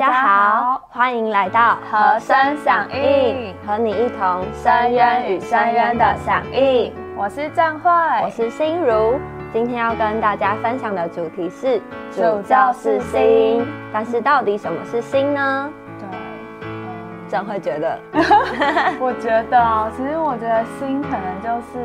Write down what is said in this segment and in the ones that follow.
大家好，欢迎来到和声响应，和你一同深渊与深渊的响应。我是郑慧，我是心如。今天要跟大家分享的主题是主教是心，但是到底什么是心呢？对，郑慧觉得，我觉得啊，其实我觉得心可能就是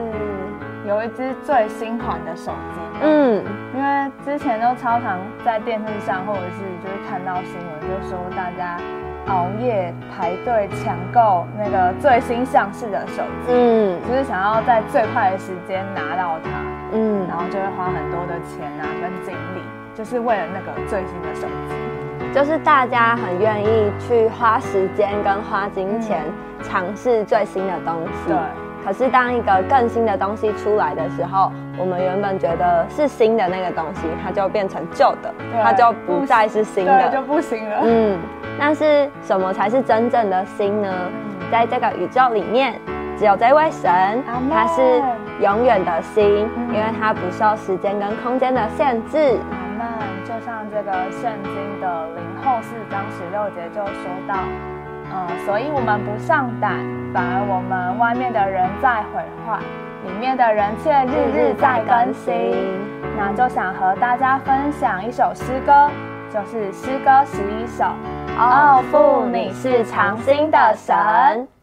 有一只最新款的手机。嗯，因为之前都超常在电视上，或者是就是看到新闻，就说大家熬夜排队抢购那个最新上市的手机，嗯，就是想要在最快的时间拿到它，嗯，然后就会花很多的钱啊跟精力，就是为了那个最新的手机，就是大家很愿意去花时间跟花金钱尝试最新的东西，对。可是当一个更新的东西出来的时候，我们原本觉得是新的那个东西，它就变成旧的，它就不再是新的，就不行了。嗯，但是什么才是真正的新呢？在这个宇宙里面，只有这位神，他是永远的心，因为他不受时间跟空间的限制。就像这个圣经的零后四章十六节就说到。嗯，所以我们不上胆，反而我们外面的人在毁坏，里面的人却日日在更新。那就想和大家分享一首诗歌，就是诗歌十一首。哦，父，你是长心的神。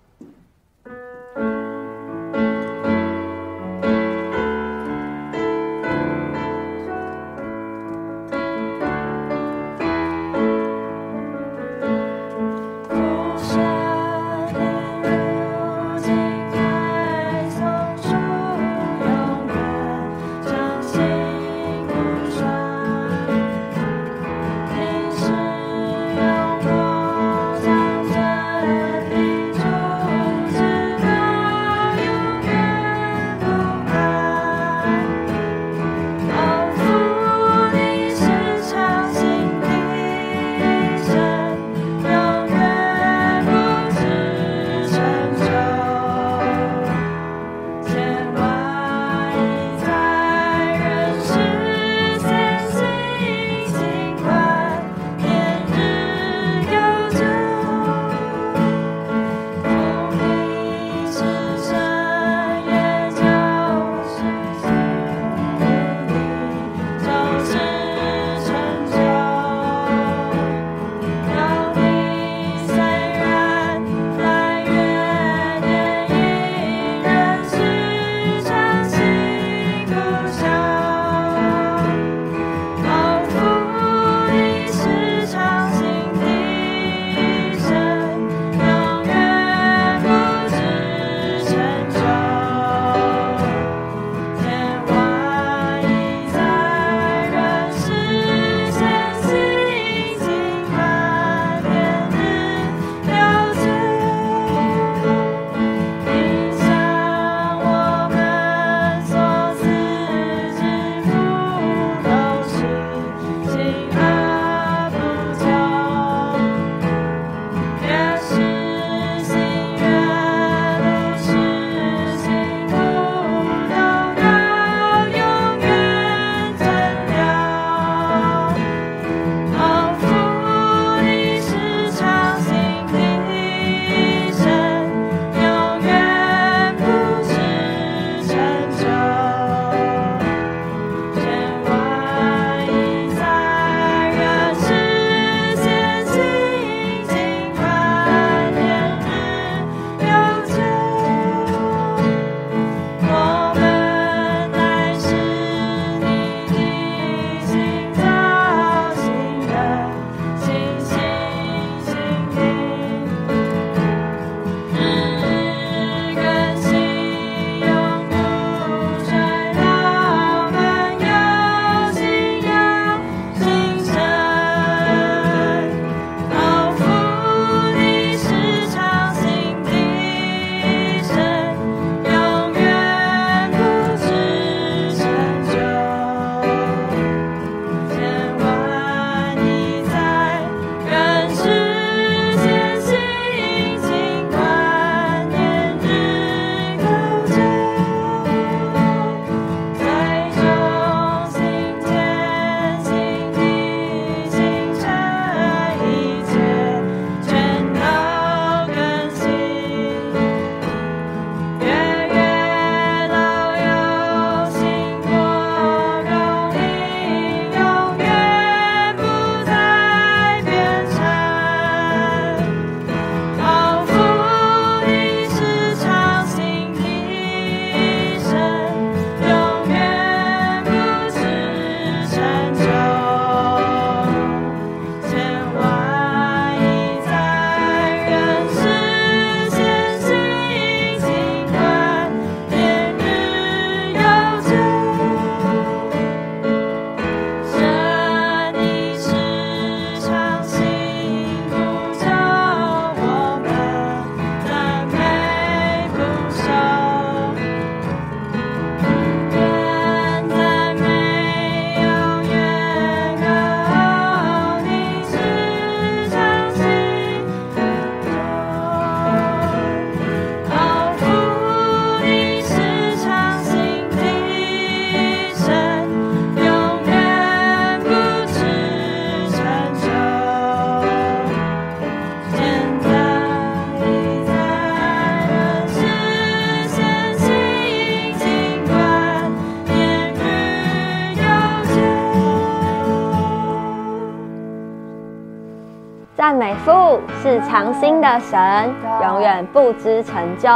是长心的神，永远不知成就。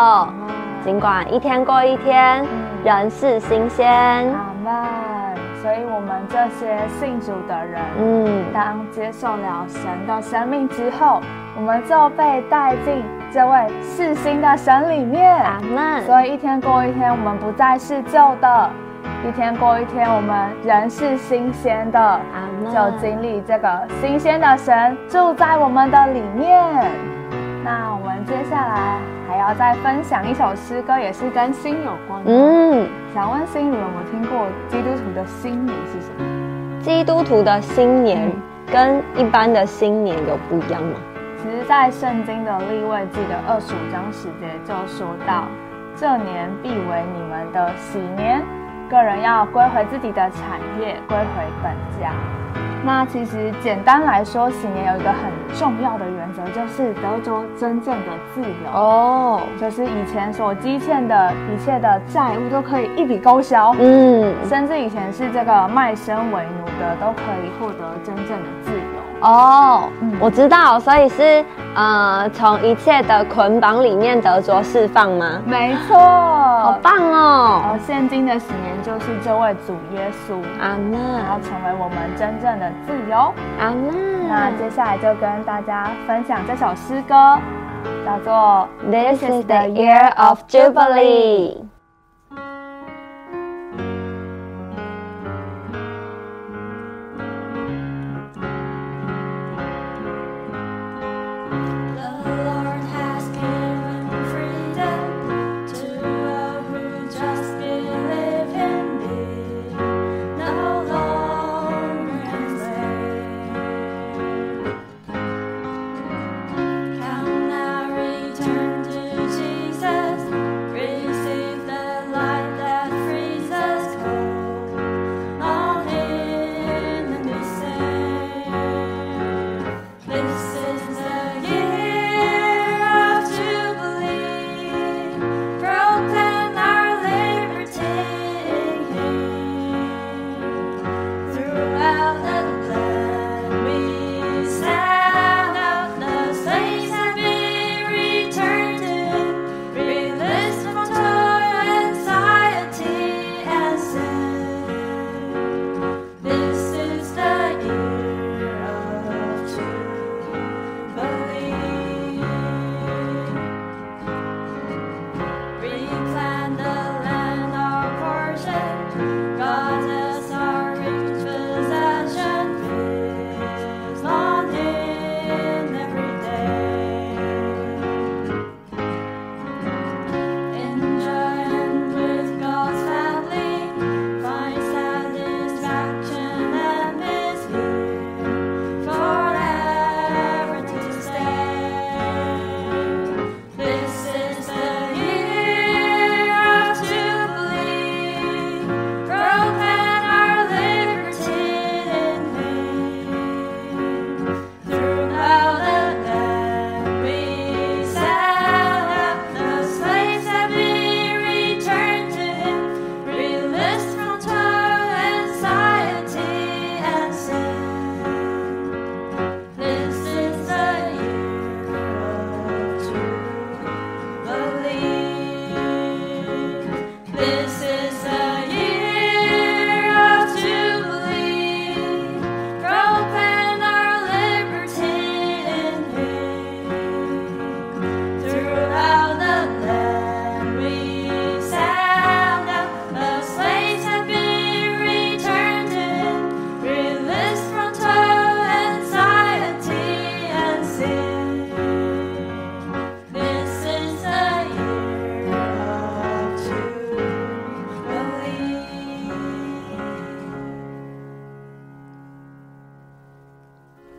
尽管一天过一天，人是新鲜。阿门。所以，我们这些信主的人，嗯，当接受了神的生命之后，我们就被带进这位是新的神里面。阿门。所以，一天过一天，我们不再是旧的。一天过一天，我们人是新鲜的，就经历这个新鲜的神住在我们的里面。那我们接下来还要再分享一首诗歌，也是跟心有关。嗯，想问心如有没有听过基督徒的新年是什么？基督徒的新年跟一般的新年有不一样吗？其实，在圣经的立位记的二十五章十节就说到，这年必为你们的喜年。个人要归回自己的产业，归回本家。那其实简单来说，行年有一个很重要的原则，就是得着真正的自由。哦，就是以前所积欠的一切的债务都可以一笔勾销，嗯，甚至以前是这个卖身为奴的，都可以获得真正的哦，我知道，所以是呃，从一切的捆绑里面得着释放吗？没错，好棒哦！而现今的喜年就是这位主耶稣，阿门，然后成为我们真正的自由，阿门。那接下来就跟大家分享这首诗歌，叫做《This is the Year of Jubilee》。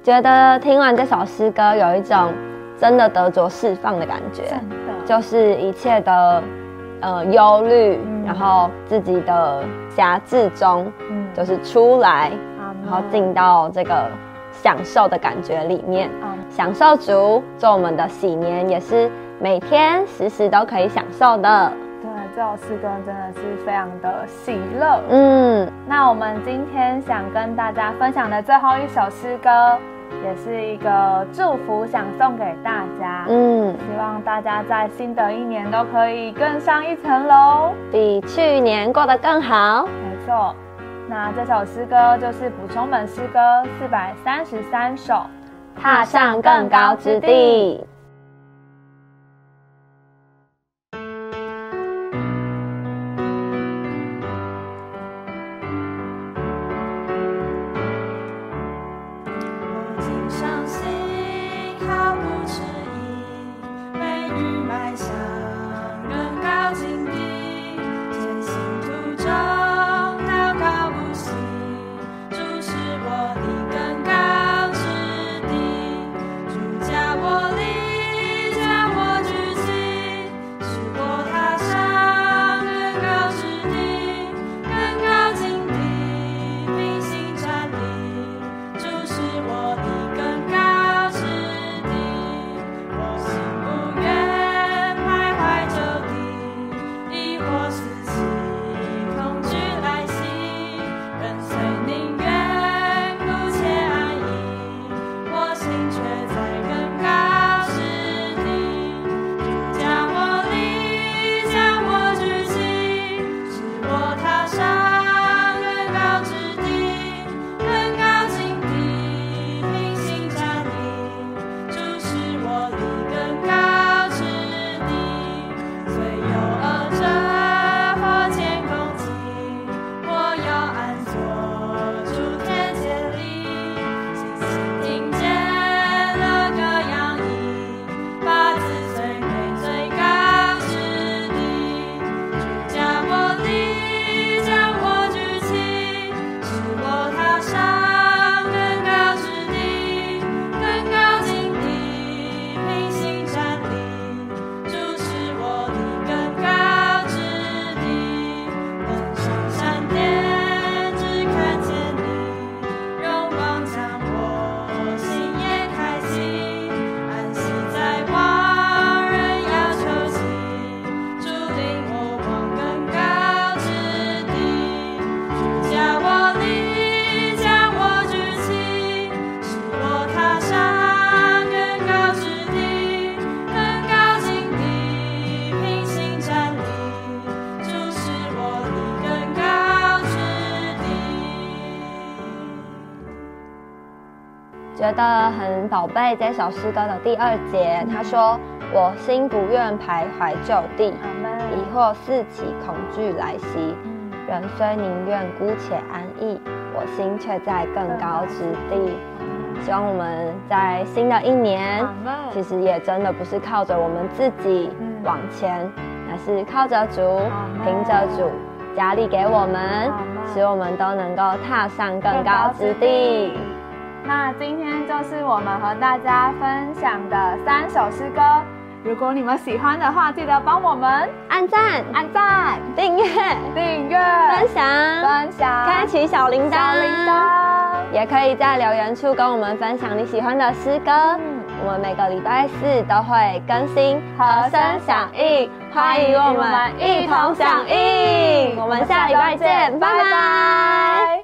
觉得听完这首诗歌，有一种真的得着释放的感觉，就是一切的呃忧虑，然后自己的辖制中，就是出来，然后进到这个享受的感觉里面，享受足做我们的喜年，也是每天时时都可以享受的。对，这首诗歌真的是非常的喜乐。嗯，那我们今天想跟大家分享的最后一首诗歌。也是一个祝福，想送给大家。嗯，希望大家在新的一年都可以更上一层楼，比去年过得更好。没错，那这首诗歌就是补充本诗歌四百三十三首，踏上更高之地。觉得很宝贝这首诗歌的第二节，他说：“我心不愿徘徊就地，疑惑四起，恐惧来袭。人虽宁愿姑且安逸，我心却在更高之地。”希望我们在新的一年，其实也真的不是靠着我们自己往前，而是靠着主，凭着主加力给我们，使我们都能够踏上更高之地。那今天就是我们和大家分享的三首诗歌。如果你们喜欢的话，记得帮我们按赞、按赞、订阅、订阅、分享、分享、开启小铃铛。小铃铛也可以在留言处跟我们分享你喜欢的诗歌。我们每个礼拜四都会更新和声响应，欢迎我们一同响应。我们下礼拜见，拜拜。